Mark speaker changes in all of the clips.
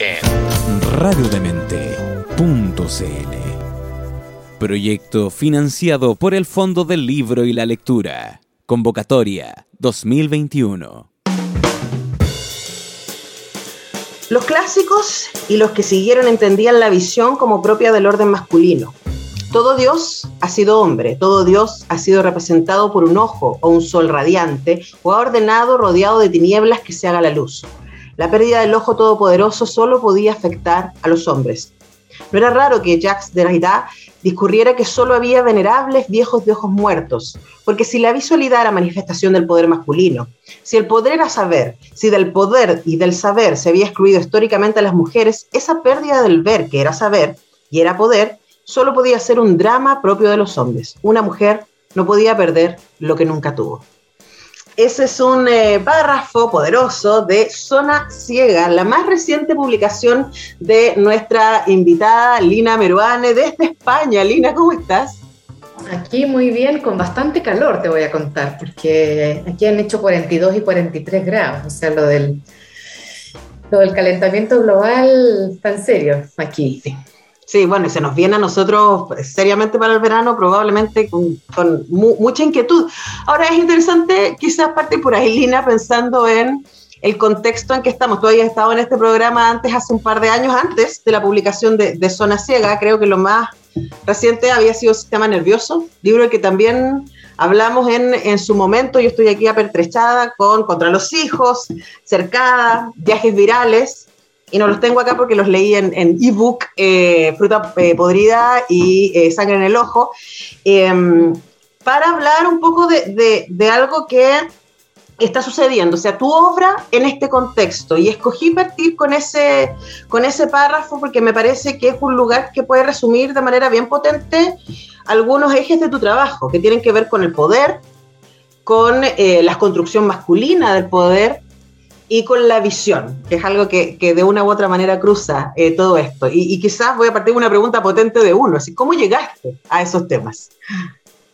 Speaker 1: en
Speaker 2: radiodemente.cl. Proyecto financiado por el Fondo del Libro y la Lectura. Convocatoria 2021.
Speaker 3: Los clásicos y los que siguieron entendían la visión como propia del orden masculino. Todo Dios ha sido hombre, todo Dios ha sido representado por un ojo o un sol radiante o ha ordenado rodeado de tinieblas que se haga la luz. La pérdida del ojo todopoderoso solo podía afectar a los hombres. No era raro que Jacques Derrida discurriera que solo había venerables viejos de ojos muertos, porque si la visualidad era manifestación del poder masculino, si el poder era saber, si del poder y del saber se había excluido históricamente a las mujeres, esa pérdida del ver, que era saber y era poder, solo podía ser un drama propio de los hombres. Una mujer no podía perder lo que nunca tuvo. Ese es un eh, párrafo poderoso de Zona Ciega, la más reciente publicación de nuestra invitada Lina Meruane desde España. Lina, ¿cómo estás?
Speaker 4: Aquí muy bien, con bastante calor te voy a contar, porque aquí han hecho 42 y 43 grados, o sea, lo del, lo del calentamiento global tan serio aquí.
Speaker 3: Bueno, y se nos viene a nosotros seriamente para el verano, probablemente con, mucha inquietud. Ahora es interesante quizás partir por ahí, Lina, pensando en el contexto en que estamos. Tú habías estado en este programa antes, hace un par de años antes de la publicación de, de Zona Ciega. Creo que lo más reciente había sido Sistema Nervioso, libro que también hablamos en, en su momento. Yo estoy aquí apertrechada con Contra los Hijos, Cercada, Viajes Virales y no los tengo acá porque los leí en ebook, eh, Fruta eh, Podrida y eh, Sangre en el Ojo, em, para hablar un poco de, de, algo que está sucediendo, o sea, tu obra en este contexto, y escogí partir con ese, con ese párrafo porque me parece que es un lugar que puede resumir de manera bien potente algunos ejes de tu trabajo, que tienen que ver con el poder, con la construcción masculina del poder, y con la visión, que es algo que, que de una u otra manera cruza eh, todo esto. Y, quizás voy a partir de una pregunta potente de uno, así, ¿cómo llegaste a esos temas?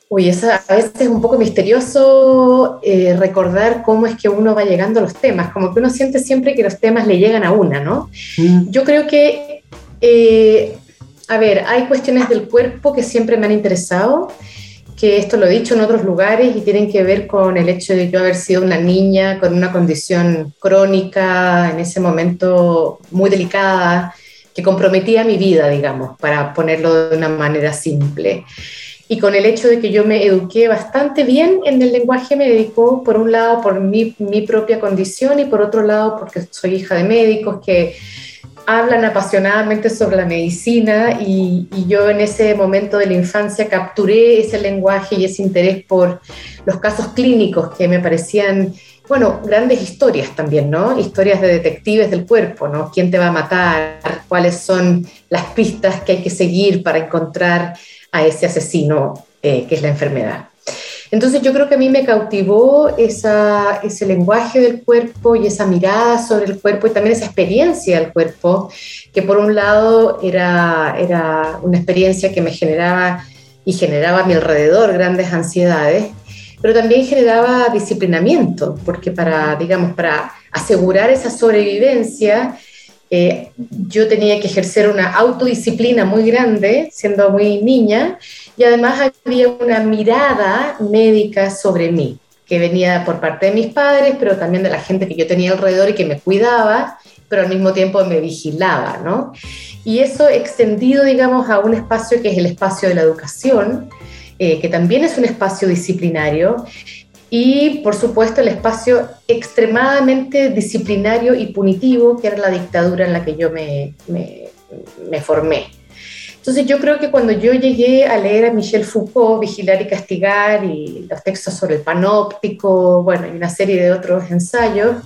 Speaker 4: Uy, eso a veces es un poco misterioso eh, recordar cómo es que uno va llegando a los temas, como que uno siente siempre que los temas le llegan a una, ¿no? Mm. Yo creo que, eh, a ver, hay cuestiones del cuerpo que siempre me han interesado que esto lo he dicho en otros lugares y tienen que ver con el hecho de yo haber sido una niña con una condición crónica, en ese momento muy delicada, que comprometía mi vida, digamos, para ponerlo de una manera simple. Y con el hecho de que yo me eduqué bastante bien en el lenguaje médico, por un lado por mi, mi propia condición y por otro lado porque soy hija de médicos que hablan apasionadamente sobre la medicina y, yo en ese momento de la infancia capturé ese lenguaje y ese interés por los casos clínicos que me parecían, bueno, grandes historias también, ¿no? Historias de detectives del cuerpo, ¿no? ¿Quién te va a matar? ¿Cuáles son las pistas que hay que seguir para encontrar a ese asesino eh, que es la enfermedad? Entonces yo creo que a mí me cautivó ese lenguaje del cuerpo y esa mirada sobre el cuerpo y también esa experiencia del cuerpo, que por un lado era, era una experiencia que me generaba y generaba a mi alrededor grandes ansiedades, pero también generaba disciplinamiento, porque para, digamos, para asegurar esa sobrevivencia, eh, yo tenía que ejercer una autodisciplina muy grande, siendo muy niña, y además había una mirada médica sobre mí, que venía por parte de mis padres, pero también de la gente que yo tenía alrededor y que me cuidaba, pero al mismo tiempo me vigilaba, ¿no? Y eso extendido, digamos, a un espacio que es el espacio de la educación, eh, que también es un espacio disciplinario, y por supuesto el espacio extremadamente disciplinario y punitivo, que era la dictadura en la que yo me, me, me formé. Entonces yo creo que cuando yo llegué a leer a Michel Foucault, Vigilar y Castigar, y los textos sobre el panóptico, bueno, y una serie de otros ensayos,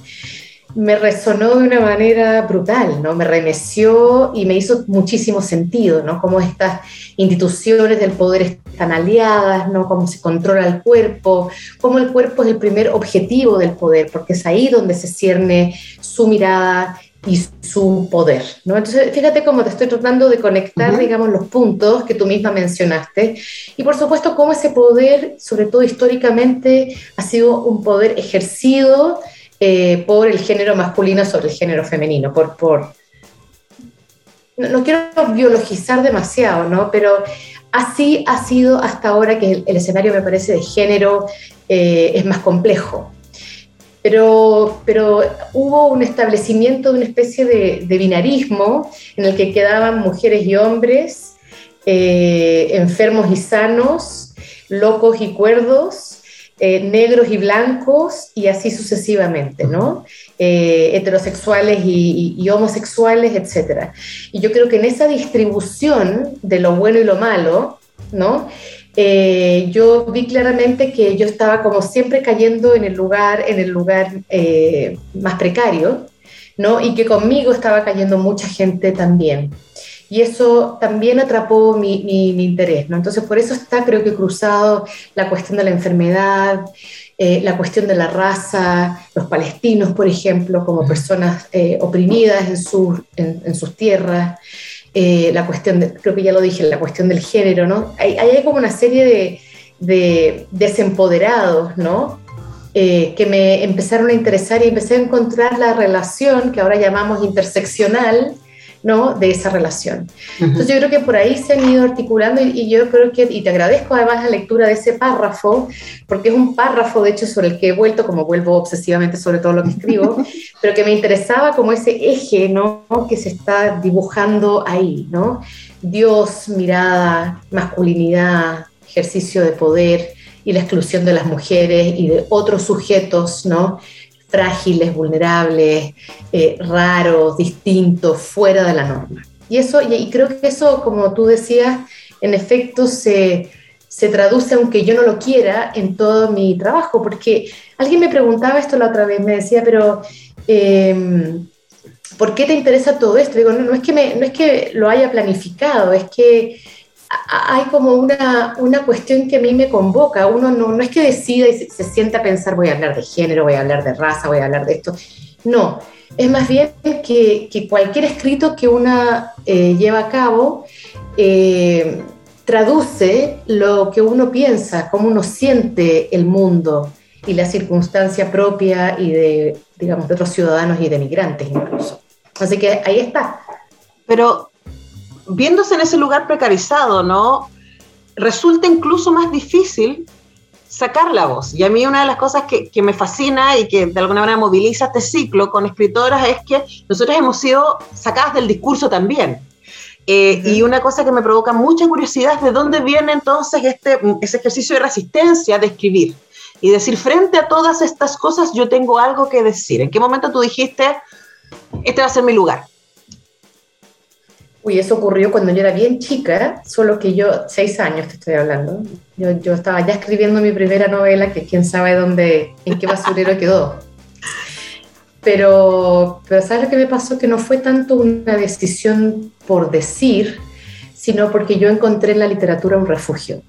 Speaker 4: me resonó de una manera brutal, ¿no? Me remeció y me hizo muchísimo sentido, ¿no? Cómo estas instituciones del poder están aliadas, ¿no? Cómo se controla el cuerpo, cómo el cuerpo es el primer objetivo del poder, porque es ahí donde se cierne su mirada y su poder, ¿no? Entonces, fíjate cómo te estoy tratando de conectar, digamos, los puntos que tú misma mencionaste y por supuesto cómo ese poder, sobre todo históricamente, ha sido un poder ejercido eh, por el género masculino sobre el género femenino, por, por no, quiero biologizar demasiado, ¿no? Pero así ha sido hasta ahora que el, escenario me parece de género eh, es más complejo. Pero, pero, hubo un establecimiento de una especie de, binarismo en el que quedaban mujeres y hombres, eh, enfermos y sanos, locos y cuerdos, eh, negros y blancos y así sucesivamente, ¿no? Eh, heterosexuales y, homosexuales, etc. Y yo creo que en esa distribución de lo bueno y lo malo, ¿no? Eh, yo vi claramente que yo estaba como siempre cayendo en el lugar, en el lugar más precario, ¿no? Y que conmigo estaba cayendo mucha gente también y eso también atrapó mi, mi, interés, ¿no? Entonces, por eso está, creo que, cruzado la cuestión de la enfermedad, eh, la cuestión de la raza, los palestinos, por ejemplo, como personas eh, oprimidas en, sus en, sus tierras, eh, la cuestión, de, creo que ya lo dije, la cuestión del género, ¿no? Hay, como una serie de, de desempoderados, ¿no? que me empezaron a interesar y empecé a encontrar la relación que ahora llamamos interseccional ¿no? de esa relación. Entonces yo creo que por ahí se han ido articulando y, yo creo que, y te agradezco además la lectura de ese párrafo, porque es un párrafo de hecho sobre el que he vuelto, como vuelvo obsesivamente sobre todo lo que escribo, pero que me interesaba como ese eje ¿no? que se está dibujando ahí, ¿no? Dios, mirada, masculinidad, ejercicio de poder y la exclusión de las mujeres y de otros sujetos, ¿no? Frágiles, vulnerables, eh, raros, distintos, fuera de la norma. Y, eso, y, creo que eso, como tú decías, en efecto se, se traduce, aunque yo no lo quiera, en todo mi trabajo, porque alguien me preguntaba esto la otra vez, me decía, pero... Em, ¿Por qué te interesa todo esto? Digo, no, no, es que me, no es que lo haya planificado, es que hay como una, una, cuestión que a mí me convoca. Uno no, no es que decida y se, sienta a pensar, voy a hablar de género, voy a hablar de raza, voy a hablar de esto. No, es más bien que, cualquier escrito que una eh, lleva a cabo eh, traduce lo que uno piensa, cómo uno siente el mundo y la circunstancia propia y de, digamos, de otros ciudadanos y de migrantes incluso. Así que ahí está.
Speaker 3: Pero viéndose en ese lugar precarizado, ¿no? Resulta incluso más difícil sacar la voz. Y a mí una de las cosas que, me fascina y que de alguna manera moviliza este ciclo con escritoras es que nosotros hemos sido sacadas del discurso también. Eh, y una cosa que me provoca mucha curiosidad es de dónde viene entonces este, ese ejercicio de resistencia de escribir y decir, frente a todas estas cosas yo tengo algo que decir. ¿En qué momento tú dijiste, este va a ser mi lugar?
Speaker 4: Uy, eso ocurrió cuando yo era bien chica, solo que yo, seis años te estoy hablando, yo, yo estaba ya escribiendo mi primera novela, que quién sabe dónde, en qué basurero quedó. Pero, pero ¿sabes lo que me pasó? Que no fue tanto una decisión por decir, sino porque yo encontré en la literatura un refugio.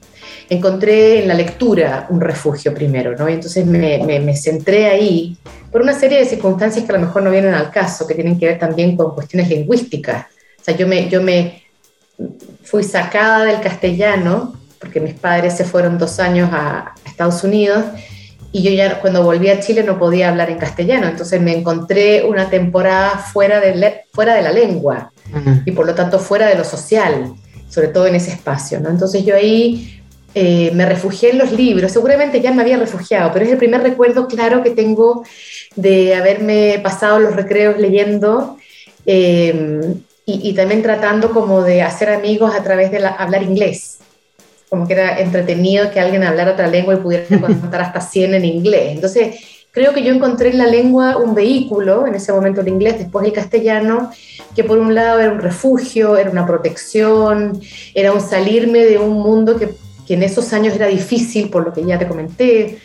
Speaker 4: Encontré en la lectura un refugio primero, ¿no? Y entonces me, me, me centré ahí por una serie de circunstancias que a lo mejor no vienen al caso, que tienen que ver también con cuestiones lingüísticas o sea, yo me, yo me fui sacada del castellano, porque mis padres se fueron dos años a Estados Unidos, y yo ya cuando volví a Chile no podía hablar en castellano, entonces me encontré una temporada fuera de, fuera de la lengua y por lo tanto fuera de lo social, sobre todo en ese espacio. ¿no? Entonces yo ahí eh, me refugié en los libros, seguramente ya me había refugiado, pero es el primer recuerdo claro que tengo de haberme pasado los recreos leyendo. Eh, y, también tratando como de hacer amigos a través de hablar inglés. Como que era entretenido que alguien hablara otra lengua y pudiera contar hasta 100 en inglés. Entonces, creo que yo encontré en la lengua un vehículo, en ese momento el inglés, después el castellano, que por un lado era un refugio, era una protección, era un salirme de un mundo que, que en esos años era difícil, por lo que ya te comenté,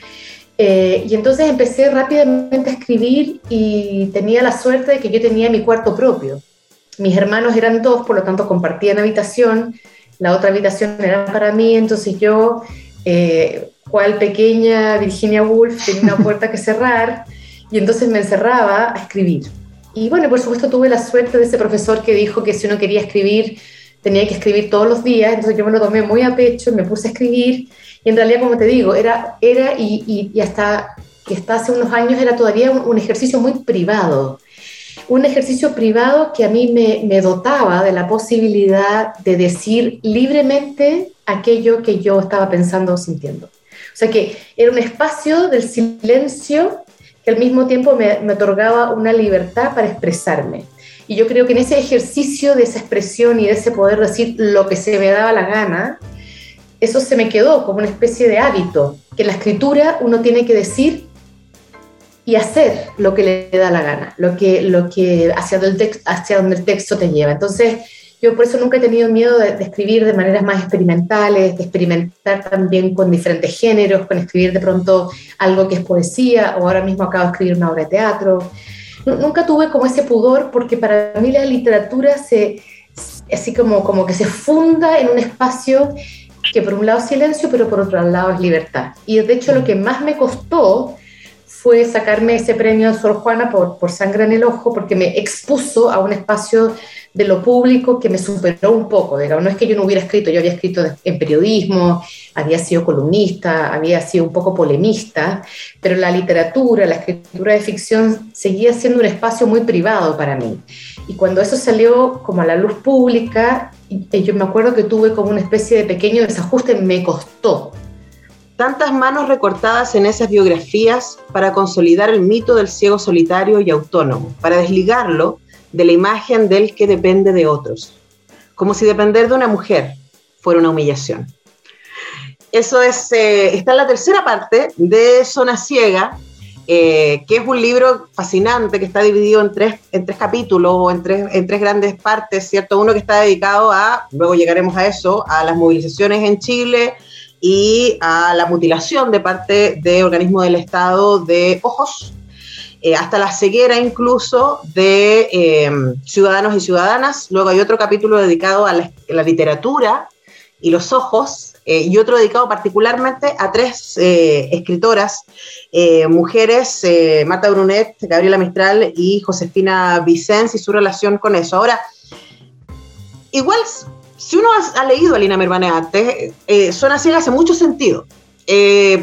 Speaker 4: Eh, y entonces empecé rápidamente a escribir y tenía la suerte de que yo tenía mi cuarto propio. Mis hermanos eran dos, por lo tanto compartían habitación, la otra habitación era para mí, entonces yo, eh, cual pequeña Virginia Woolf, tenía una puerta que cerrar y entonces me encerraba a escribir. Y bueno, por supuesto tuve la suerte de ese profesor que dijo que si uno quería escribir tenía que escribir todos los días, entonces yo me lo tomé muy a pecho, me puse a escribir y en realidad, como te digo, era, era y, y, hasta que hasta hace unos años era todavía un, ejercicio muy privado, un ejercicio privado que a mí me, dotaba de la posibilidad de decir libremente aquello que yo estaba pensando o sintiendo. O sea que era un espacio del silencio que al mismo tiempo me, me, otorgaba una libertad para expresarme. Y yo creo que en ese ejercicio de esa expresión y de ese poder decir lo que se me daba la gana, eso se me quedó como una especie de hábito, que en la escritura uno tiene que decir y hacer lo que le da la gana, lo que, lo que hacia, hacia donde el texto te lleva. Entonces, yo por eso nunca he tenido miedo de, escribir de maneras más experimentales, de experimentar también con diferentes géneros, con escribir de pronto algo que es poesía, o ahora mismo acabo de escribir una obra de teatro. Nunca tuve como ese pudor porque para mí la literatura se, así como, como que se funda en un espacio que por un lado es silencio, pero por otro lado es libertad. Y de hecho lo que más me costó fue sacarme ese premio de Sor Juana por, por Sangre en el Ojo, porque me expuso a un espacio de lo público que me superó un poco. Digamos. No es que yo no hubiera escrito, yo había escrito en periodismo, había sido columnista, había sido un poco polemista, pero la literatura, la escritura de ficción seguía siendo un espacio muy privado para mí. Y cuando eso salió como a la luz pública, yo me acuerdo que tuve como una especie de pequeño desajuste, me costó.
Speaker 3: Tantas manos recortadas en esas biografías para consolidar el mito del ciego solitario y autónomo, para desligarlo de la imagen del que depende de otros, como si depender de una mujer fuera una humillación. Eso es, eh, está en la tercera parte de Zona Ciega, eh, que es un libro fascinante que está dividido en tres, en tres capítulos o en tres, en tres grandes partes, ¿cierto? Uno que está dedicado a, luego llegaremos a eso, a las movilizaciones en Chile y a la mutilación de parte de organismos del Estado de ojos, eh, hasta la ceguera incluso de eh, ciudadanos y ciudadanas. Luego hay otro capítulo dedicado a la, literatura y los ojos, eh, y otro dedicado particularmente a tres escritoras, mujeres, Marta Brunet, Gabriela Mistral y Josefina Vicens y su relación con eso. Ahora, igual, si uno ha, leído a Lina Mervane antes, Zona Ciega hace mucho sentido.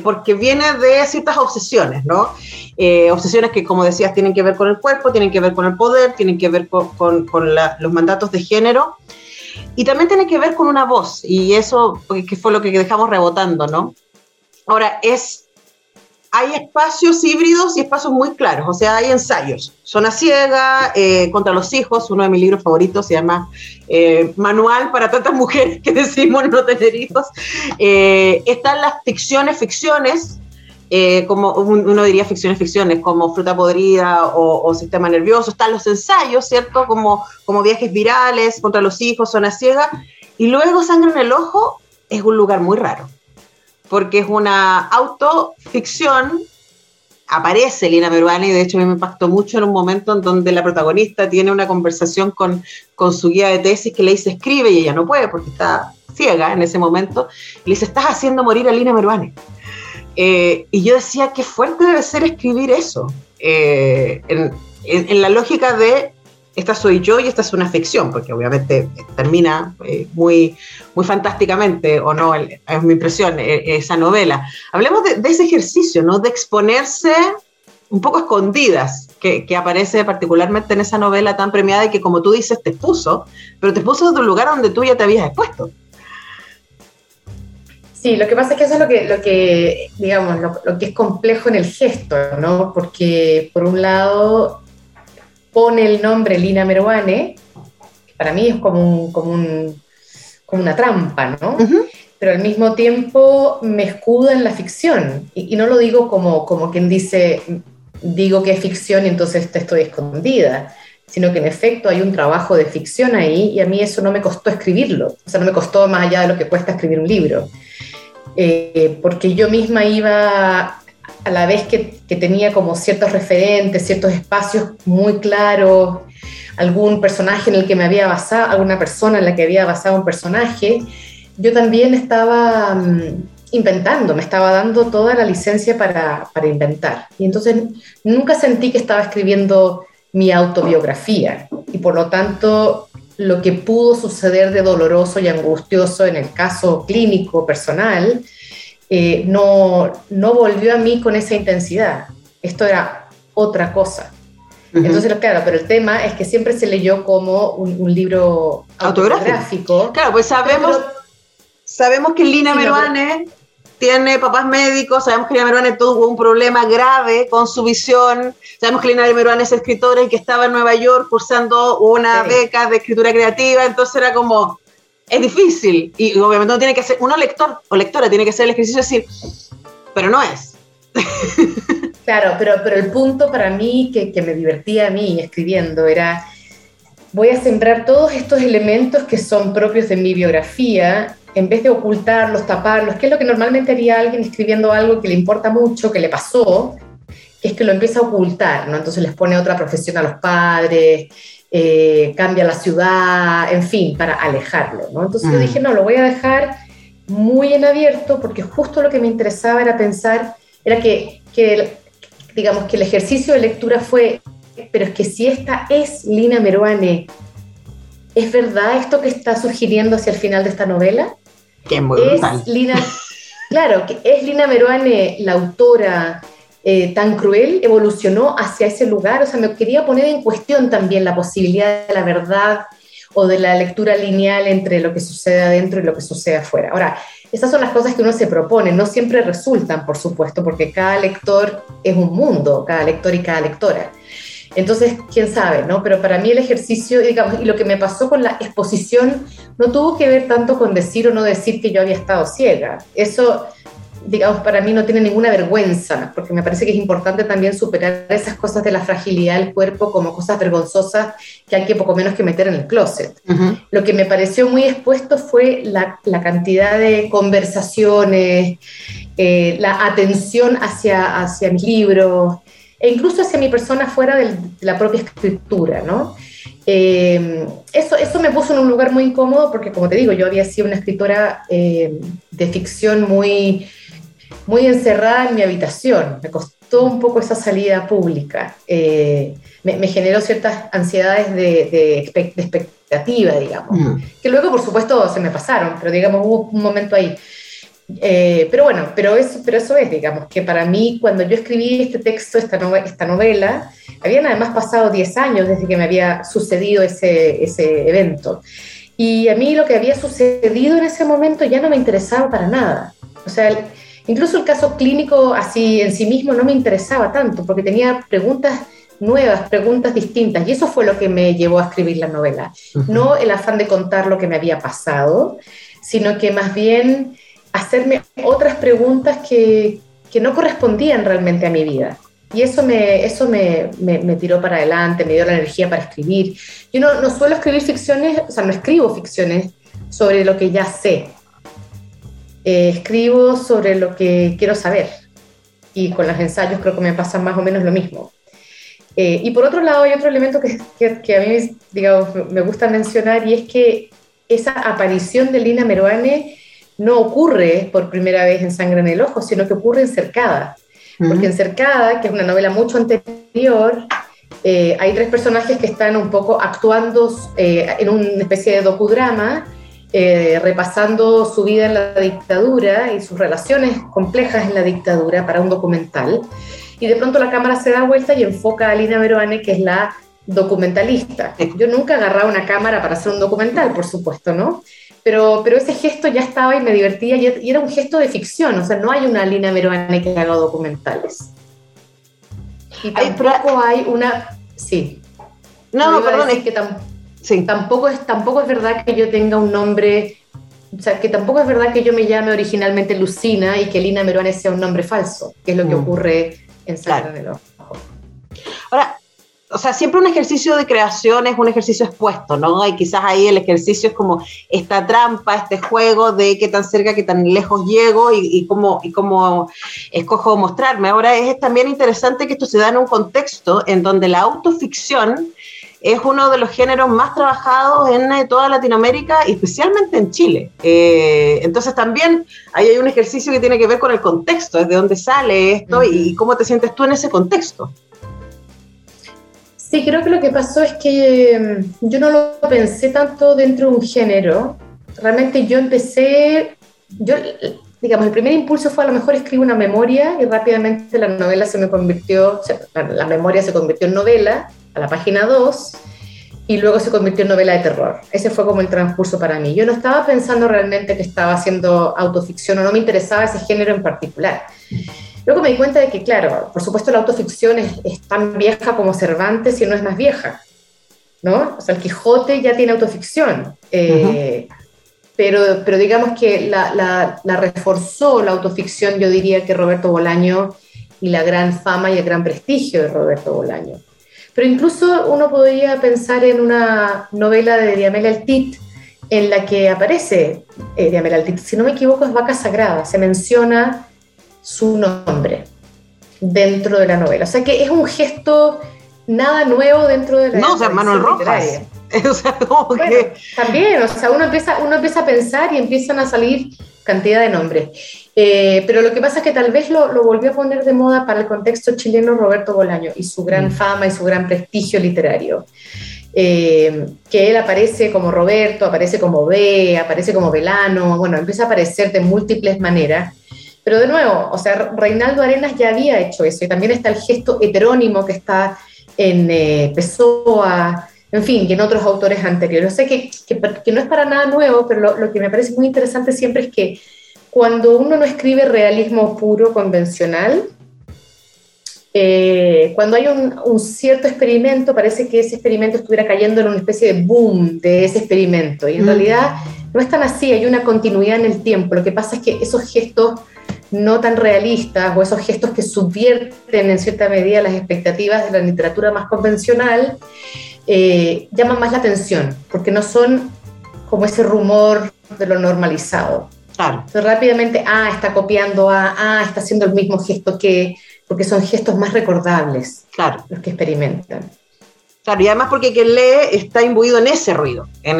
Speaker 3: porque viene de ciertas obsesiones, ¿no? Eh, obsesiones que, como decías, tienen que ver con el cuerpo, tienen que ver con el poder, tienen que ver con, los mandatos de género y también tiene que ver con una voz, y eso que fue lo que dejamos rebotando, ¿no? Ahora, es, hay espacios híbridos y espacios muy claros, o sea, hay ensayos. Zona ciega, eh, contra los hijos, uno de mis libros favoritos se llama eh, Manual para tantas mujeres que decimos no tener hijos. están las ficciones, ficciones, eh, como uno diría ficciones, ficciones, como Fruta Podrida o, Sistema Nervioso, están los ensayos, ¿cierto? Como, como viajes virales contra los hijos, Zona Ciega, y luego Sangre en el Ojo es un lugar muy raro, porque es una autoficción, aparece Lina Meruane, y de hecho a mí me impactó mucho en un momento en donde la protagonista tiene una conversación con, con su guía de tesis que le dice escribe y ella no puede porque está ciega en ese momento, y le dice, estás haciendo morir a Lina Meruane. Eh, y yo decía, qué fuerte debe ser escribir eso, eh, en, la lógica de, esta soy yo y esta es una ficción, porque obviamente termina eh, muy, muy fantásticamente, o no, es mi impresión, esa novela. Hablemos de, ese ejercicio, ¿no? De exponerse un poco escondidas, que, que, aparece particularmente en esa novela tan premiada y que, como tú dices, te puso, pero te puso desde un lugar donde tú ya te habías expuesto.
Speaker 4: Sí, lo que pasa es que eso es lo que, lo que digamos, lo, que es complejo en el gesto, ¿no? Porque por un lado pone el nombre Lina Meruane, que para mí es como, como, una trampa, ¿no? Pero al mismo tiempo me escuda en la ficción. Y, no lo digo como, como quien dice, digo que es ficción y entonces te estoy escondida sino que en efecto hay un trabajo de ficción ahí y a mí eso no me costó escribirlo, o sea, no me costó más allá de lo que cuesta escribir un libro. Eh, porque yo misma iba a la vez que, tenía como ciertos referentes, ciertos espacios muy claros, algún personaje en el que me había basado, alguna persona en la que había basado un personaje, yo también estaba mm, inventando, me estaba dando toda la licencia para, para inventar. Y entonces nunca sentí que estaba escribiendo mi autobiografía y por lo tanto lo que pudo suceder de doloroso y angustioso en el caso clínico personal eh, no, no volvió a mí con esa intensidad. Esto era otra cosa. Entonces, claro, pero el tema es que siempre se leyó como un, libro autobiográfico.
Speaker 3: Claro, pues sabemos, sabemos que Lina Meruane tiene papás médicos, sabemos que Lina Meruane tuvo un problema grave con su visión, sabemos que Lina Meruane es escritora y que estaba en Nueva York cursando una beca de escritura creativa, entonces era como, es difícil, y obviamente no tiene que ser, uno lector o lectora tiene que ser el ejercicio de decir, pero no es.
Speaker 4: Claro, pero, pero el punto para mí que, que me divertía a mí escribiendo era, voy a sembrar todos estos elementos que son propios de mi biografía en vez de ocultarlos, taparlos, que es lo que normalmente haría alguien escribiendo algo que le importa mucho, que le pasó, es que lo empieza a ocultar, ¿no? Entonces les pone otra profesión a los padres, eh, cambia la ciudad, en fin, para alejarlo, ¿no? Entonces yo mm. dije, no, lo voy a dejar muy en abierto porque justo lo que me interesaba era pensar, era que, que digamos, que el ejercicio de lectura fue, pero es que si esta es Lina Meruane, ¿es verdad esto que está sugiriendo hacia el final de esta novela? es Lina, claro, que es Lina Meruane la autora eh, tan cruel, evolucionó hacia ese lugar, o sea, me quería poner en cuestión también la posibilidad de la verdad o de la lectura lineal entre lo que sucede adentro y lo que sucede afuera. Ahora, esas son las cosas que uno se propone, no siempre resultan, por supuesto, porque cada lector es un mundo, cada lector y cada lectora. Entonces, quién sabe, ¿no? Pero para mí el ejercicio, digamos, y lo que me pasó con la exposición no tuvo que ver tanto con decir o no decir que yo había estado ciega. Eso, digamos, para mí no tiene ninguna vergüenza, porque me parece que es importante también superar esas cosas de la fragilidad del cuerpo como cosas vergonzosas que hay que poco menos que meter en el closet. Lo que me pareció muy expuesto fue la, la cantidad de conversaciones, eh, la atención hacia, hacia mis libros e incluso hacia mi persona fuera de la propia escritura, ¿no? Eh, eso, eso me puso en un lugar muy incómodo porque, como te digo, yo había sido una escritora eh, de ficción muy, muy encerrada en mi habitación. Me costó un poco esa salida pública. Eh, me, generó ciertas ansiedades de, expectativa, digamos, mm. que luego, por supuesto, se me pasaron, pero digamos, hubo un momento ahí. Eh, pero bueno, pero eso, pero eso es, digamos, que para mí cuando yo escribí este texto, esta, novela, esta novela habían además pasado 10 años desde que me había sucedido ese, ese evento. Y a mí lo que había sucedido en ese momento ya no me interesaba para nada. O sea, incluso el caso clínico así en sí mismo no me interesaba tanto, porque tenía preguntas nuevas, preguntas distintas. Y eso fue lo que me llevó a escribir la novela. No el afán de contar lo que me había pasado, sino que más bien hacerme otras preguntas que, que no correspondían realmente a mi vida. Y eso, me, eso me, me, tiró para adelante, me dio la energía para escribir. Yo no, no, suelo escribir ficciones, o sea, no escribo ficciones sobre lo que ya sé. Eh, escribo sobre lo que quiero saber. Y con los ensayos creo que me pasa más o menos lo mismo. Eh, y por otro lado, hay otro elemento que, que, que, a mí digamos, me gusta mencionar y es que esa aparición de Lina Meruane no ocurre por primera vez en Sangre en el Ojo, sino que ocurre en Cercada. Porque en Cercada, que es una novela mucho anterior, eh, hay tres personajes que están un poco actuando eh, en una especie de docudrama, eh, repasando su vida en la dictadura y sus relaciones complejas en la dictadura para un documental. Y de pronto la cámara se da vuelta y enfoca a Lina Meroane, que es la documentalista. Yo nunca agarraba una cámara para hacer un documental, por supuesto, ¿no? pero, pero ese gesto ya estaba y me divertía y era un gesto de ficción, o sea, no hay una Lina Meruane que haga documentales. Y tampoco hay una... Sí.
Speaker 3: No, no perdón,
Speaker 4: es que sí. tampoco, es, tampoco es verdad que yo tenga un nombre, o sea, que tampoco es verdad que yo me llame originalmente Lucina y que Lina Meruane sea un nombre falso, que es lo que mm. ocurre en Sangre del Ojo.
Speaker 3: Ahora, o sea, siempre un ejercicio de creación es un ejercicio expuesto, ¿no? Y quizás ahí el ejercicio es como esta trampa, este juego de qué tan cerca, qué tan lejos llego y, y cómo, y cómo escojo mostrarme. Ahora es también interesante que esto se da en un contexto en donde la autoficción es uno de los géneros más trabajados en eh, toda Latinoamérica y especialmente en Chile. Eh, entonces también ahí hay un ejercicio que tiene que ver con el contexto, desde dónde sale esto y cómo te sientes tú en ese contexto.
Speaker 4: Sí, creo que lo que pasó es que mm, yo no lo pensé tanto dentro de un género. Realmente yo empecé, yo, digamos, el primer impulso fue a lo mejor escribir una memoria y rápidamente la novela se me convirtió, la memoria se convirtió en novela a la página 2 y luego se convirtió en novela de terror. Ese fue como el transcurso para mí. Yo no estaba pensando realmente que estaba haciendo autoficción o no me interesaba ese género en particular. Luego me di cuenta de que, claro, por supuesto la autoficción es, tan vieja como Cervantes y no es más vieja, ¿no? O sea, el Quijote ya tiene autoficción, eh, pero, pero digamos que la, la, la, reforzó la autoficción, yo diría que Roberto Bolaño y la gran fama y el gran prestigio de Roberto Bolaño. Pero incluso uno podría pensar en una novela de Diamela Altit, en la que aparece eh, Diamela Altit, si no me equivoco es Vaca Sagrada, se menciona su nombre dentro de la novela. O sea que es un gesto nada nuevo dentro de la
Speaker 3: No, o sea, Manuel Rojas. o sea, como que...
Speaker 4: También, o sea, uno empieza, uno empieza a pensar y empiezan a salir cantidad de nombres. Eh, pero lo que pasa es que tal vez lo, lo, volvió a poner de moda para el contexto chileno Roberto Bolaño y su gran mm. fama y su gran prestigio literario. Eh, que él aparece como Roberto, aparece como B, aparece como Velano, bueno, empieza a aparecer de múltiples maneras. Pero de nuevo, o sea, Reinaldo Arenas ya había hecho eso y también está el gesto heterónimo que está en eh, Pessoa, en fin, y en otros autores anteriores. O sea, que, que, no es para nada nuevo, pero lo, lo, que me parece muy interesante siempre es que cuando uno no escribe realismo puro, convencional, eh, cuando hay un, un, cierto experimento, parece que ese experimento estuviera cayendo en una especie de boom de ese experimento. Y en mm. realidad no es tan así, hay una continuidad en el tiempo. Lo que pasa es que esos gestos no tan realistas o esos gestos que subvierten en cierta medida las expectativas de la literatura más convencional, eh, llaman más la atención, porque no son como ese rumor de lo normalizado. Claro. Entonces, rápidamente, ah, está copiando a, ah, está haciendo el mismo gesto que, porque son gestos más recordables claro. los que experimentan.
Speaker 3: Claro, y además porque quien lee está imbuido en ese ruido, en,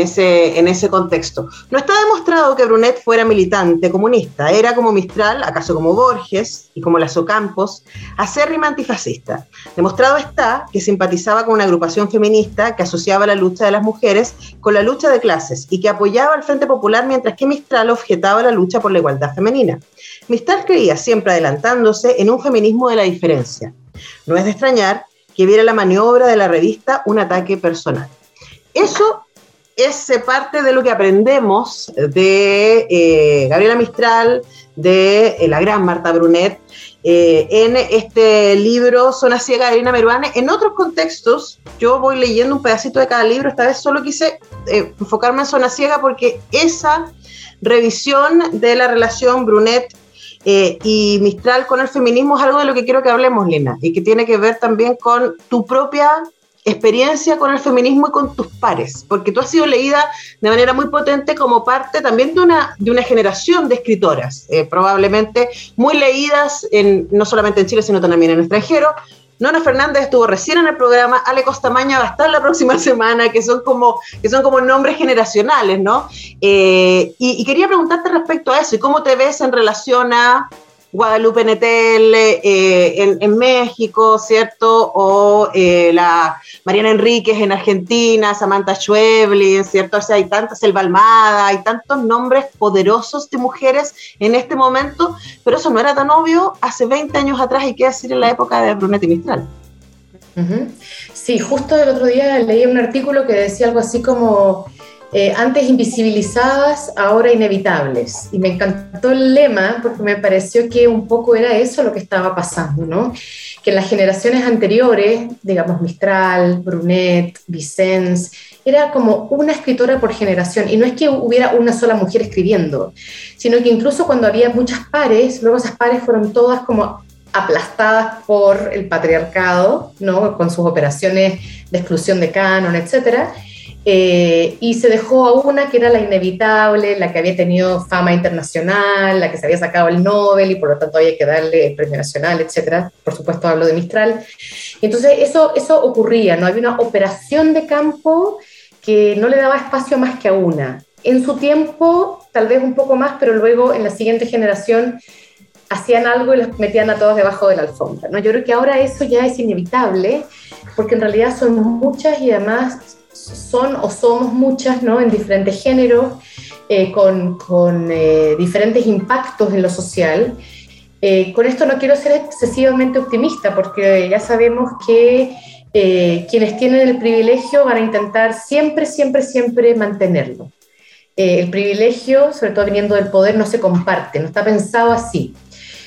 Speaker 3: ese contexto. No está demostrado que Brunet fuera militante comunista, era como Mistral, acaso como Borges y como Lazo Campos, acérrima antifascista. Demostrado está que simpatizaba con una agrupación feminista que asociaba la lucha de las mujeres con la lucha de clases y que apoyaba al Frente Popular mientras que Mistral objetaba la lucha por la igualdad femenina. Mistral creía, siempre adelantándose, en un feminismo de la diferencia. No es de extrañar que viera la maniobra de la revista un ataque personal. Eso es parte de lo que aprendemos de eh, Gabriela Mistral, de eh, la gran Marta Brunet, eh, en este libro Zona Ciega de Irina Meruane. En otros contextos, yo voy leyendo un pedacito de cada libro, esta vez solo quise enfocarme en Zona Ciega porque esa revisión de la relación Brunet eh, y Mistral con el feminismo es algo de lo que quiero que hablemos, Lina, y que tiene que ver también con tu propia experiencia con el feminismo y con tus pares, porque tú has sido leída de manera muy potente como parte también de una, de una generación de escritoras, eh, probablemente muy leídas en, no solamente en Chile, sino también en el extranjero, Nona Fernández estuvo recién en el programa, Ale Costamaña va a estar la próxima semana, que son como, que son como nombres generacionales, ¿no? Eh, y, y, quería preguntarte respecto a eso, y cómo te ves en relación a Guadalupe Netel eh, en, México, ¿cierto? O eh, la Mariana Enríquez en Argentina, Samantha Schweblin, ¿cierto? O sea, hay tantas, Selva Almada, hay tantos nombres poderosos de mujeres en este momento, pero eso no era tan obvio hace 20 años atrás, y qué decir en la época de Brunetti Mistral.
Speaker 4: Sí, justo el otro día leí un artículo que decía algo así como eh, antes invisibilizadas, ahora inevitables. Y me encantó el lema porque me pareció que un poco era eso lo que estaba pasando, ¿no? Que en las generaciones anteriores, digamos Mistral, Brunet, Vicens, era como una escritora por generación. Y no es que hubiera una sola mujer escribiendo, sino que incluso cuando había muchas pares, luego esas pares fueron todas como aplastadas por el patriarcado, ¿no? con sus operaciones de exclusión de canon, etc. Eh, y se dejó a una que era la inevitable, la que había tenido fama internacional, la que se había sacado el Nobel y por lo tanto había que darle el premio nacional, etc. Por supuesto hablo de Mistral. Entonces eso, eso ocurría, ¿no? Había una operación de campo que no le daba espacio más que a una. En su tiempo, tal vez un poco más, pero luego en la siguiente generación hacían algo y los metían a todos debajo de la alfombra. ¿no? Yo creo que ahora eso ya es inevitable, porque en realidad son muchas y además son o somos muchas ¿no? en diferentes géneros, eh, con, con eh, diferentes impactos en lo social. Eh, con esto no quiero ser excesivamente optimista, porque ya sabemos que quienes tienen el privilegio van a intentar siempre, siempre, siempre mantenerlo. el privilegio, sobre todo viniendo del poder, no se comparte, no está pensado así.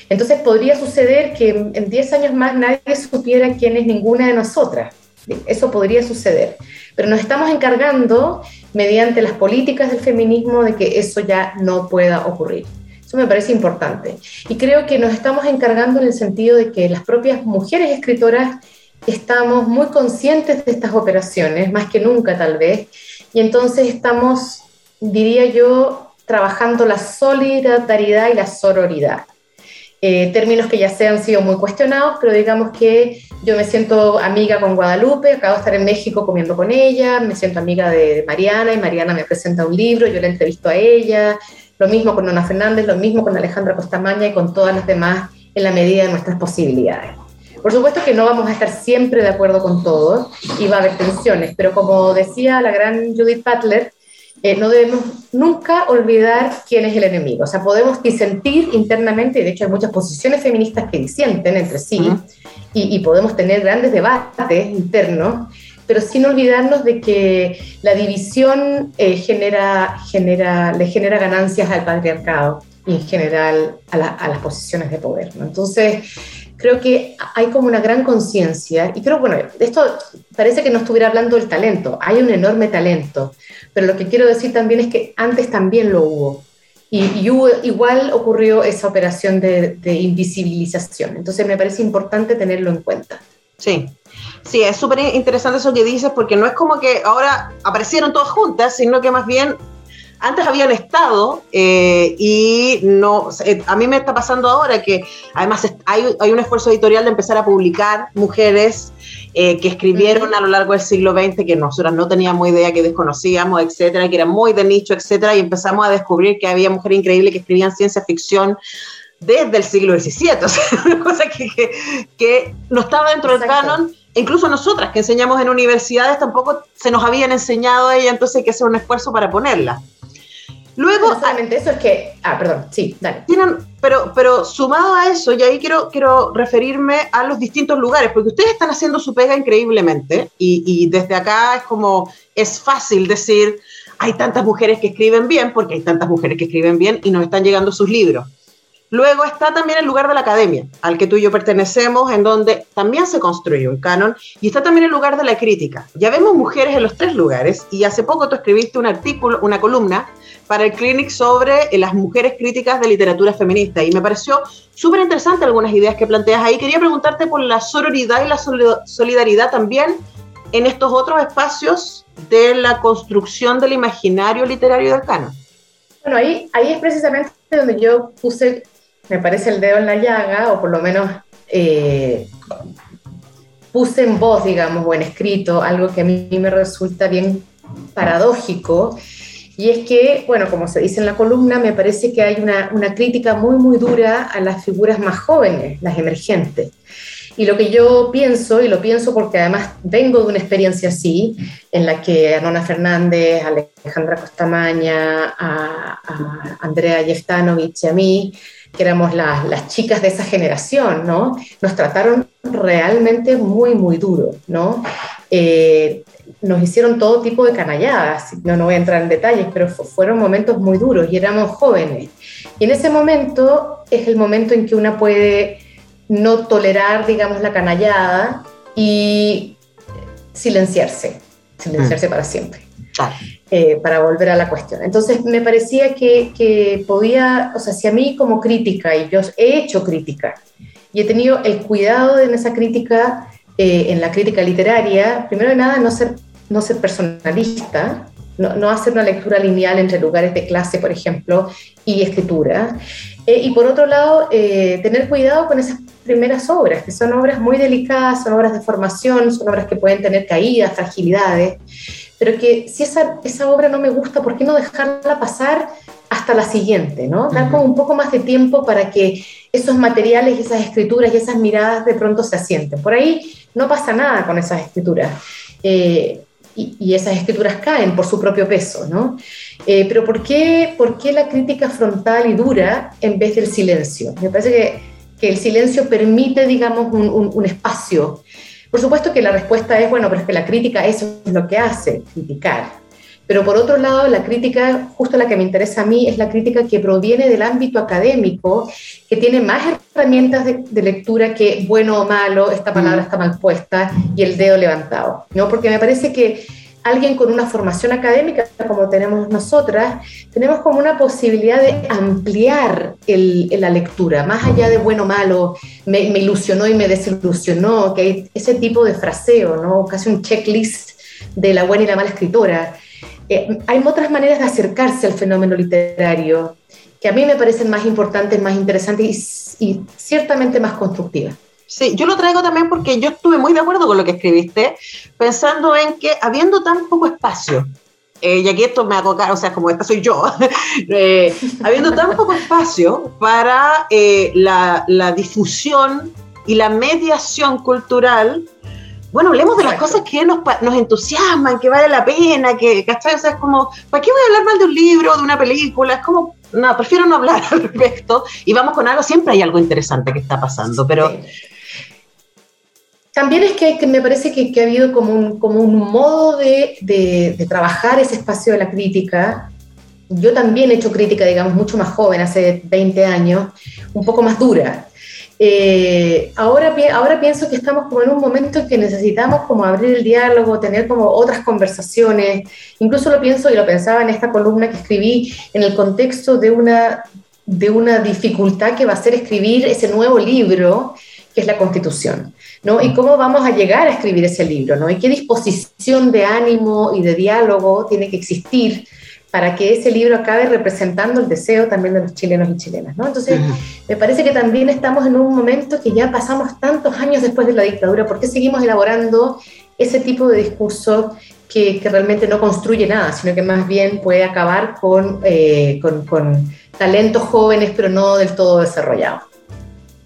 Speaker 4: Entonces podría suceder que en 10 años más nadie supiera quién es ninguna de nosotras. Eso podría suceder. Pero nos estamos encargando, mediante las políticas del feminismo, de que eso ya no pueda ocurrir. Eso me parece importante. Y creo que nos estamos encargando en el sentido de que las propias mujeres escritoras estamos muy conscientes de estas operaciones, más que nunca tal vez, y entonces estamos, diría yo, trabajando la solidaridad y la sororidad. Eh, términos que ya se han sido muy cuestionados, pero digamos que yo me siento amiga con Guadalupe, acabo de estar en México comiendo con ella, me siento amiga de Mariana y Mariana me presenta un libro, yo la entrevisto a ella, lo mismo con Nona Fernández, lo mismo con Alejandra Costamaña y con todas las demás en la medida de nuestras posibilidades. Por supuesto que no vamos a estar siempre de acuerdo con todo y va a haber tensiones, pero como decía la gran Judith Butler, eh, no debemos nunca olvidar quién es el enemigo. O sea, podemos disentir internamente, y de hecho hay muchas posiciones feministas que disienten entre sí, y, podemos tener grandes debates internos, pero sin olvidarnos de que la división eh, genera, genera, le genera ganancias al patriarcado y en general a, las posiciones de poder. Entonces, creo que hay como una gran conciencia, y creo, bueno, esto parece que no estuviera hablando del talento, hay un enorme talento, pero lo que quiero decir también es que antes también lo hubo. Y, igual ocurrió esa operación de, invisibilización. Entonces me parece importante tenerlo en cuenta.
Speaker 3: Sí, sí, es súper interesante eso que dices porque no es como que ahora aparecieron todas juntas, sino que más bien antes habían estado eh, y no, eh, a mí me está pasando ahora que además hay, hay, un esfuerzo editorial de empezar a publicar mujeres eh, que escribieron a lo largo del siglo XX que nosotras no teníamos idea, que desconocíamos, etcétera, que eran muy de nicho, etcétera, y empezamos a descubrir que había mujeres increíbles que escribían ciencia ficción desde el siglo XVII, o sea, una cosa que, que, no estaba dentro del canon incluso nosotras que enseñamos en universidades tampoco se nos habían enseñado a ella, entonces hay que hacer un esfuerzo para ponerla.
Speaker 4: Luego. solamente eso es que. Ah, perdón, sí, dale.
Speaker 3: Tienen, pero, pero sumado a eso, y ahí quiero, quiero referirme a los distintos lugares, porque ustedes están haciendo su pega increíblemente, y, y desde acá es como. Es fácil decir, hay tantas mujeres que escriben bien, porque hay tantas mujeres que escriben bien y nos están llegando sus libros. Luego está también el lugar de la academia, al que tú y yo pertenecemos, en donde también se construye un canon, y está también el lugar de la crítica. Ya vemos mujeres en los tres lugares, y hace poco tú escribiste un artículo, una columna para el Clinic sobre eh, las mujeres críticas de literatura feminista. Y me pareció súper interesante algunas ideas que planteas ahí. Quería preguntarte por la sororidad y la solidaridad también en estos otros espacios de la construcción del imaginario literario del canon.
Speaker 4: Bueno, ahí, ahí es precisamente donde yo puse, me parece, el dedo en la llaga, o por lo menos eh, puse en voz, digamos, o en escrito, algo que a mí me resulta bien paradójico, y es que, bueno, como se dice en la columna, me parece que hay una, una crítica muy, muy dura a las figuras más jóvenes, las emergentes. Y lo que yo pienso, y lo pienso porque además vengo de una experiencia así, en la que a Fernández, a Alejandra Costamaña, a, a Andrea Jeftanovich y a mí, que éramos las, las, chicas de esa generación, ¿no? Nos trataron realmente muy, muy duro, ¿no? Eh, nos hicieron todo tipo de canalladas, no, no voy a entrar en detalles, pero fueron momentos muy duros y éramos jóvenes. Y en ese momento es el momento en que una puede no tolerar, digamos, la canallada y silenciarse, silenciarse mm. para siempre, eh, para volver a la cuestión. Entonces me parecía que, que podía, o sea, si a mí como crítica, y yo he hecho crítica, y he tenido el cuidado en esa crítica, eh, en la crítica literaria, primero de nada, no ser, no ser personalista, no, hacer una lectura lineal entre lugares de clase, por ejemplo, y escritura. Eh, y por otro lado, eh, tener cuidado con esas primeras obras, que son obras muy delicadas, son obras de formación, son obras que pueden tener caídas, fragilidades, pero que si esa, esa obra no me gusta, ¿por qué no dejarla pasar hasta la siguiente? ¿no? Dar como un poco más de tiempo para que esos materiales y esas escrituras y esas miradas de pronto se asienten. Por ahí no pasa nada con esas escrituras. Eh, y, esas escrituras caen por su propio peso, ¿no? Eh, pero ¿por qué, ¿por qué la crítica frontal y dura en vez del silencio? Me parece que, el silencio permite, digamos, un, un, un espacio. Por supuesto que la respuesta es, bueno, pero es que la crítica eso es lo que hace, criticar. Pero por otro lado, la crítica, justo la que me interesa a mí, es la crítica que proviene del ámbito académico, que tiene más herramientas de, lectura que bueno o malo, esta palabra mm. está mal puesta y el dedo levantado. ¿no? Porque me parece que alguien con una formación académica como tenemos nosotras, tenemos como una posibilidad de ampliar el, la lectura, más allá de bueno o malo, me, me, ilusionó y me desilusionó, que hay ese tipo de fraseo, ¿no? casi un checklist de la buena y la mala escritora. Eh, hay otras maneras de acercarse al fenómeno literario que a mí me parecen más importantes, más interesantes y, ciertamente más constructivas.
Speaker 3: Sí, yo lo traigo también porque yo estuve muy de acuerdo con lo que escribiste, pensando en que habiendo tan poco espacio, eh, y aquí esto me hago o sea, como esta soy yo, eh, habiendo tan poco espacio para la, la, difusión y la mediación cultural bueno, hablemos de las cosas que nos, nos entusiasman, que vale la pena, que, ¿cachai? O sea, es como, ¿para qué voy a hablar mal de un libro, de una película? Es como, no, prefiero no hablar al respecto y vamos con algo, siempre hay algo interesante que está pasando, pero...
Speaker 4: También es que, me parece que, ha habido como un, como un modo de, de, trabajar ese espacio de la crítica. Yo también he hecho crítica, digamos, mucho más joven, hace 20 años, un poco más dura. Eh, ahora, ahora pienso que estamos como en un momento en que necesitamos como abrir el diálogo, tener como otras conversaciones. Incluso lo pienso y lo pensaba en esta columna que escribí en el contexto de una, de una dificultad que va a ser escribir ese nuevo libro que es la Constitución, ¿no? Y cómo vamos a llegar a escribir ese libro, ¿no? Y qué disposición de ánimo y de diálogo tiene que existir para que ese libro acabe representando el deseo también de los chilenos y chilenas. ¿no? Entonces, me parece que también estamos en un momento que ya pasamos tantos años después de la dictadura, ¿por qué seguimos elaborando ese tipo de discurso que, que realmente no construye nada, sino que más bien puede acabar con, eh, con, con talentos jóvenes, pero no del todo desarrollados?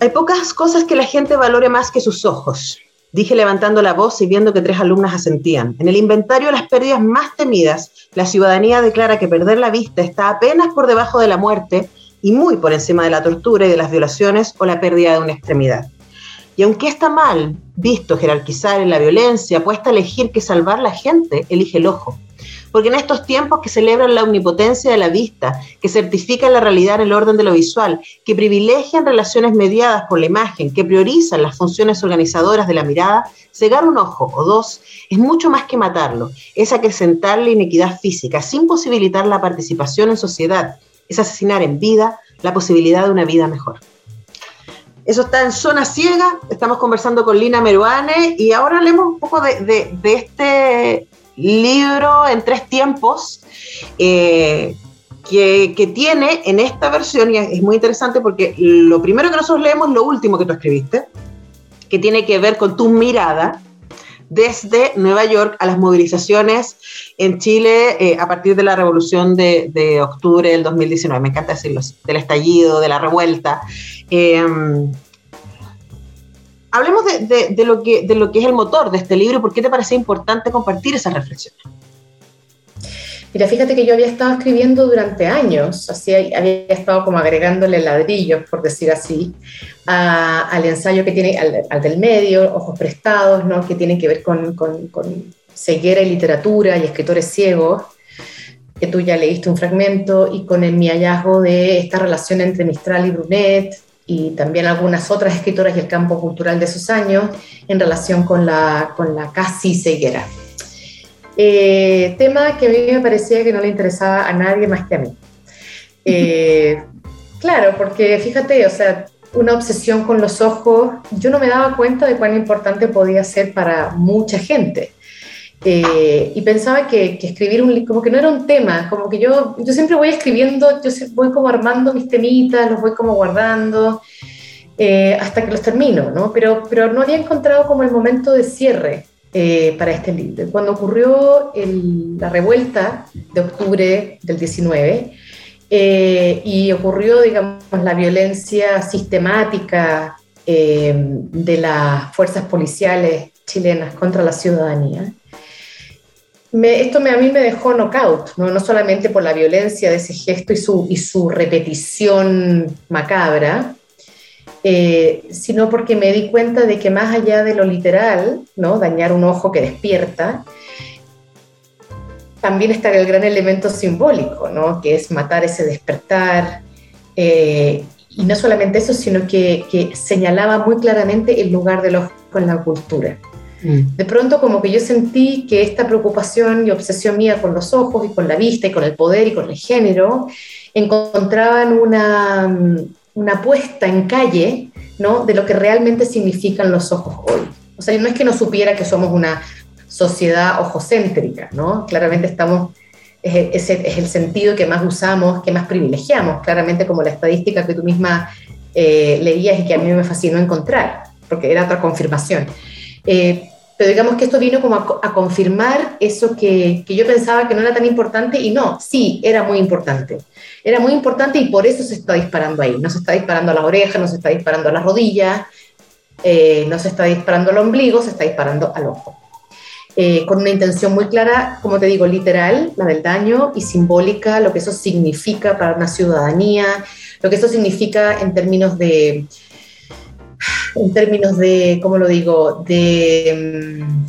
Speaker 3: Hay pocas cosas que la gente valore más que sus ojos. Dije levantando la voz y viendo que tres alumnas asentían. En el inventario de las pérdidas más temidas, la ciudadanía declara que perder la vista está apenas por debajo de la muerte y muy por encima de la tortura y de las violaciones o la pérdida de una extremidad. Y aunque está mal visto jerarquizar en la violencia, puesta a elegir que salvar la gente, elige el ojo porque en estos tiempos que celebran la omnipotencia de la vista, que certifican la realidad en el orden de lo visual, que privilegian relaciones mediadas por la imagen, que priorizan las funciones organizadoras de la mirada, cegar un ojo o dos es mucho más que matarlo, es acrecentar la inequidad física, sin posibilitar la participación en sociedad, es asesinar en vida la posibilidad de una vida mejor. Eso está en Zona Ciega. Estamos conversando con Lina Meruane y ahora hablemos un poco de, de este libro en tres tiempos eh, que, tiene en esta versión, y es muy interesante porque lo primero que nosotros leemos lo último que tú escribiste, que tiene que ver con tu mirada desde Nueva York a las movilizaciones en Chile eh, a partir de la revolución de, octubre del 2019, me encanta decirlo del estallido, de la revuelta. Eh, hablemos de, lo que, es el motor de este libro y por qué te parece importante compartir esas reflexiones.
Speaker 4: Mira, fíjate que yo había estado escribiendo durante años, así había estado como agregándole ladrillos, por decir así, al ensayo que tiene, al, del medio, Ojos Prestados, ¿no? que tiene que ver con, con, con ceguera y literatura y escritores ciegos, que tú ya leíste un fragmento, y con el, mi hallazgo de esta relación entre Mistral y Brunet, y también algunas otras escritoras del campo cultural de esos años en relación con la, con la casi ceguera. Eh, tema que a mí me parecía que no le interesaba a nadie más que a mí. Eh, claro, porque fíjate, o sea, una obsesión con los ojos, yo no me daba cuenta de cuán importante podía ser para mucha gente. Eh, y pensaba que, escribir un como que no era un tema, como que yo, yo siempre voy escribiendo, yo voy como armando mis temitas, los voy como guardando eh, hasta que los termino, ¿no? Pero, pero no había encontrado como el momento de cierre eh, para este libro. Cuando ocurrió la revuelta de octubre del 19 y ocurrió, digamos, la violencia sistemática de las fuerzas policiales chilenas contra la ciudadanía, esto me, a mí me dejó knockout, ¿no? no solamente por la violencia de ese gesto y su, y su repetición macabra, eh, sino porque me di cuenta de que más allá de lo literal, ¿no? dañar un ojo que despierta, también está el gran elemento simbólico, ¿no? que es matar ese despertar. Eh, y no solamente eso, sino que, que señalaba muy claramente el lugar del ojo en la cultura. Mm. De pronto como que yo sentí que esta preocupación y obsesión mía con los ojos y con la vista y con el poder y con el género encontraban una, mm, una puesta en calle ¿no? de lo que realmente significan los ojos hoy. O sea, no es que no supiera que somos una sociedad ojocéntrica, ¿no? Claramente estamos, es, es, el sentido que más usamos, que más privilegiamos, claramente como la estadística que tú misma eh, leías y que a mí me fascinó encontrar, porque era otra confirmación. Eh, pero digamos que esto vino como a, confirmar eso que, que, yo pensaba que no era tan importante y no, sí, era muy importante. Era muy importante y por eso se está disparando ahí. No se está disparando a las orejas, no se está disparando a las rodillas, eh, no se está disparando al ombligo, se está disparando al ojo. Eh, con una intención muy clara, como te digo, literal, la del daño, y simbólica, lo que eso significa para una ciudadanía, lo que eso significa en términos de en términos de, ¿cómo lo digo? De, mm,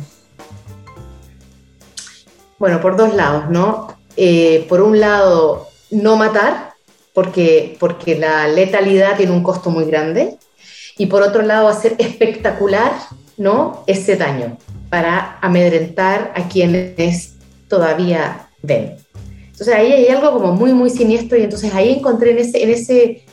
Speaker 4: bueno, por dos lados, ¿no? Eh, por un lado, no matar, porque, porque la letalidad tiene un costo muy grande, y por otro lado, hacer espectacular, ¿no? Ese daño para amedrentar a quienes todavía ven. Entonces ahí hay algo como muy, muy siniestro y entonces ahí encontré en ese, en ese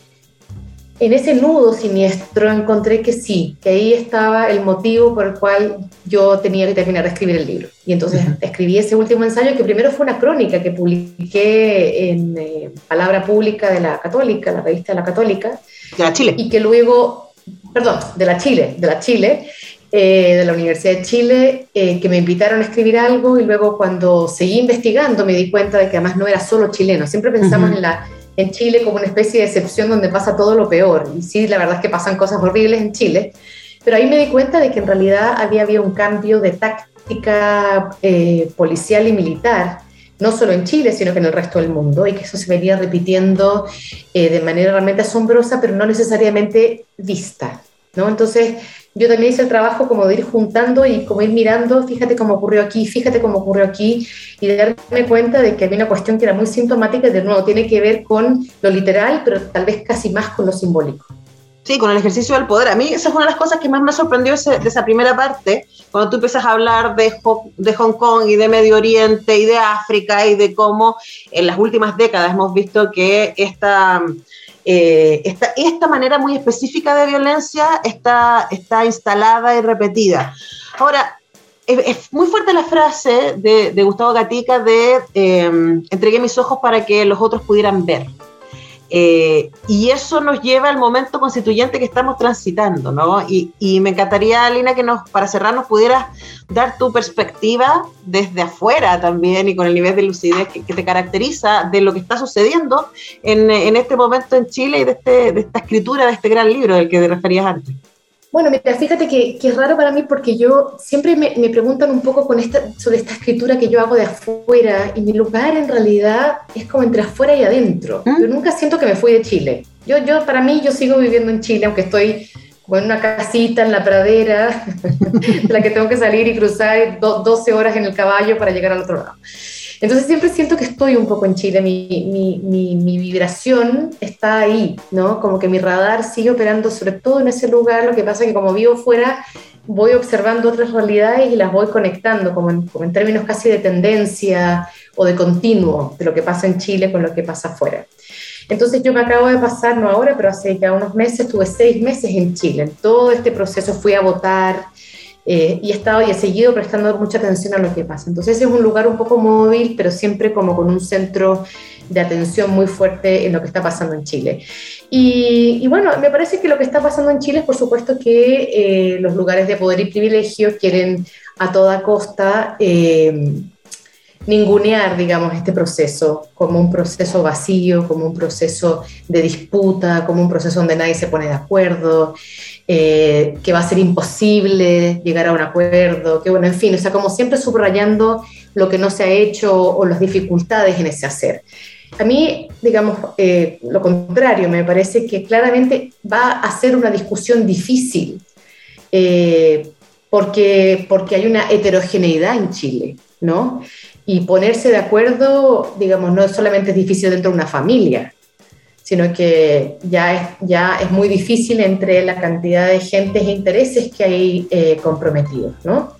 Speaker 4: en ese nudo siniestro encontré que sí, que ahí estaba el motivo por el cual yo tenía que terminar de escribir el libro. Y entonces escribí ese último ensayo que primero fue una crónica que publiqué en eh, Palabra Pública de la Católica, la revista de la Católica.
Speaker 3: De la Chile.
Speaker 4: Y que luego, perdón, de la Chile, de la Chile, eh, de la Universidad de Chile, eh, que me invitaron a escribir algo y luego cuando seguí investigando me di cuenta de que además no era solo chileno. Siempre pensamos en la en Chile como una especie de excepción donde pasa todo lo peor. Y sí, la verdad es que pasan cosas horribles en Chile, pero ahí me di cuenta de que en realidad había habido un cambio de táctica eh, policial y militar, no solo en Chile, sino que en el resto del mundo, y que eso se venía repitiendo eh, de manera realmente asombrosa, pero no necesariamente vista. ¿no? Entonces, yo también hice el trabajo como de ir juntando y como ir mirando, fíjate cómo ocurrió aquí, fíjate cómo ocurrió aquí, y de darme cuenta de que había una cuestión que era muy sintomática, de nuevo, tiene que ver con lo literal, pero tal vez casi más con lo simbólico.
Speaker 3: Sí, con el ejercicio del poder. A mí esa es una de las cosas que más me sorprendió de esa primera parte, cuando tú empiezas a hablar de, de Hong Kong y de Medio Oriente y de África y de cómo en las últimas décadas hemos visto que esta eh, esta, manera muy específica de violencia está, está instalada y repetida. Ahora, es, muy fuerte la frase de, Gustavo Gatica de em, entregué mis ojos para que los otros pudieran ver. Eh, y eso nos lleva al momento constituyente que estamos transitando, ¿no? Y, me encantaría, Alina, que nos, para cerrar, nos pudieras dar tu perspectiva desde afuera también y con el nivel de lucidez que, te caracteriza de lo que está sucediendo en, este momento en Chile y de, este, de esta escritura de este gran libro del que te referías antes.
Speaker 4: Bueno, mira, fíjate que, es raro para mí porque yo siempre me, preguntan un poco con esta, sobre esta escritura que yo hago de afuera y mi lugar en realidad es como entre afuera y adentro. ¿Mm? Yo nunca siento que me fui de Chile. Yo, yo, para mí, yo sigo viviendo en Chile, aunque estoy en una casita en la pradera, de la que tengo que salir y cruzar 12 horas en el caballo para llegar al otro lado. Entonces siempre siento que estoy un poco en Chile, mi, mi, vibración está ahí, ¿no? Como que mi radar sigue operando sobre todo en ese lugar, lo que pasa es que como vivo fuera, voy observando otras realidades y las voy conectando, como en, como en términos casi de tendencia o de continuo de lo que pasa en Chile con lo que pasa afuera. Entonces yo me acabo de pasar, no ahora, pero hace ya unos meses, estuve seis meses en Chile. En todo este proceso fui a votar eh, y he estado y he seguido prestando mucha atención a lo que pasa. Entonces es un lugar un poco móvil, pero siempre como con un centro de atención muy fuerte en lo que está pasando en Chile. Y, bueno, me parece que lo que está pasando en Chile es por supuesto que eh, los lugares de poder y privilegio quieren a toda costa eh, ningunear, digamos, este proceso como un proceso vacío, como un proceso de disputa, como un proceso donde nadie se pone de acuerdo, eh, que va a ser imposible llegar a un acuerdo, que bueno, en fin, o sea, como siempre subrayando lo que no se ha hecho o las dificultades en ese hacer. A mí, digamos, eh, lo contrario, me parece que claramente va a ser una discusión difícil, eh, porque, porque hay una heterogeneidad en Chile, ¿no? Y ponerse de acuerdo, digamos, no solamente es difícil dentro de una familia, sino que ya es, ya es muy difícil entre la cantidad de gentes e intereses que hay eh, comprometidos, ¿no?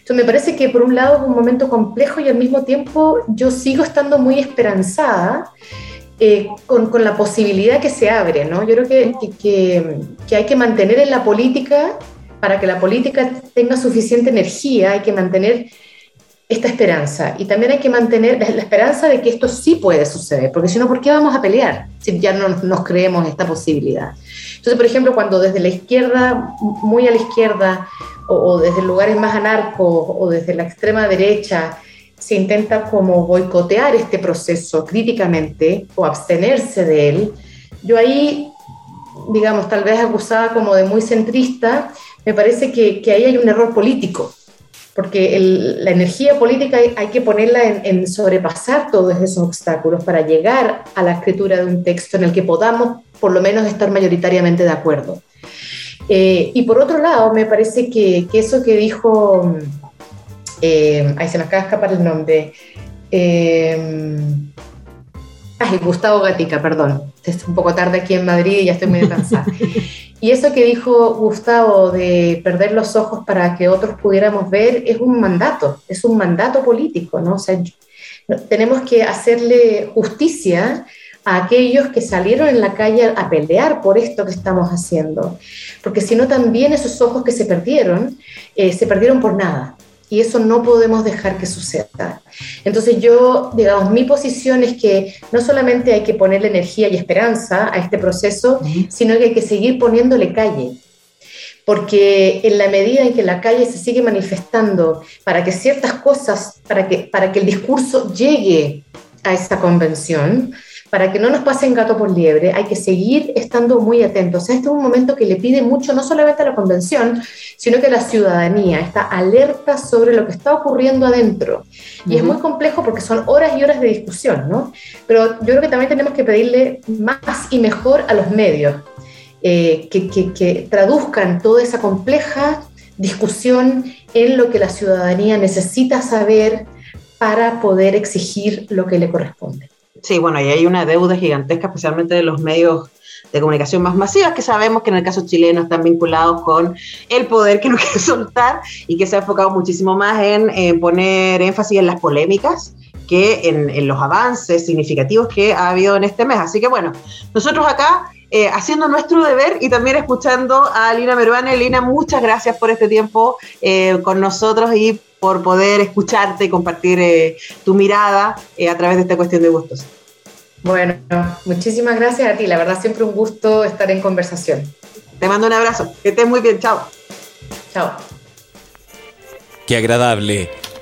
Speaker 4: Entonces me parece que por un lado es un momento complejo y al mismo tiempo yo sigo estando muy esperanzada eh, con, con, la posibilidad que se abre, ¿no? Yo creo que, que, que hay que mantener en la política, para que la política tenga suficiente energía, hay que mantener esta esperanza. Y también hay que mantener la esperanza de que esto sí puede suceder, porque si no, ¿por qué vamos a pelear si ya no nos creemos esta posibilidad? Entonces, por ejemplo, cuando desde la izquierda, muy a la izquierda, o, desde lugares más anarcos, o desde la extrema derecha, se intenta como boicotear este proceso críticamente o abstenerse de él, yo ahí, digamos, tal vez acusada como de muy centrista, me parece que ahí hay un error político porque la energía política hay, que ponerla en, sobrepasar todos esos obstáculos para llegar a la escritura de un texto en el que podamos por lo menos estar mayoritariamente de acuerdo. Eh, y por otro lado, me parece que, eso que dijo, eh, ahí se me acaba de escapar el nombre, eh, ay, Gustavo Gatica, perdón, es un poco tarde aquí en Madrid y ya estoy muy cansada. Y eso que dijo Gustavo de perder los ojos para que otros pudiéramos ver es un mandato, es un mandato político, ¿no? O sea, tenemos que hacerle justicia a aquellos que salieron en la calle a pelear por esto que estamos haciendo, porque si no también esos ojos que se perdieron, eh, se perdieron por nada y eso no podemos dejar que suceda. Entonces yo, digamos, mi posición es que no solamente hay que ponerle energía y esperanza a este proceso, sino que hay que seguir poniéndole calle. Porque en la medida en que la calle se sigue manifestando para que ciertas cosas, para que, para que el discurso llegue a esta convención, para que no nos pasen gato por liebre, hay que seguir estando muy atentos. Este es un momento que le pide mucho, no solamente a la convención, sino que la ciudadanía está alerta sobre lo que está ocurriendo adentro. Y es muy complejo porque son horas y horas de discusión, ¿no? Pero yo creo que también tenemos que pedirle más y mejor a los medios, eh, que, que traduzcan toda esa compleja discusión en lo que la ciudadanía necesita saber para poder exigir lo que le corresponde.
Speaker 3: Sí, bueno, y hay una deuda gigantesca, especialmente de los medios de comunicación más masivas, que sabemos que en el caso chileno están vinculados con el poder que no quiere soltar y que se ha enfocado muchísimo más en, poner énfasis en las polémicas que en, los avances significativos que ha habido en este mes. Así que bueno, nosotros acá eh, haciendo nuestro deber y también escuchando a Lina Meruane. Lina, muchas gracias por este tiempo eh, con nosotros y por poder escucharte y compartir eh, tu mirada eh, a través de esta cuestión de gustos.
Speaker 4: Bueno, muchísimas gracias a ti. La verdad, siempre un gusto estar en conversación.
Speaker 3: Te mando un abrazo. Que estés muy bien. Chao.
Speaker 4: Chao.
Speaker 2: Qué agradable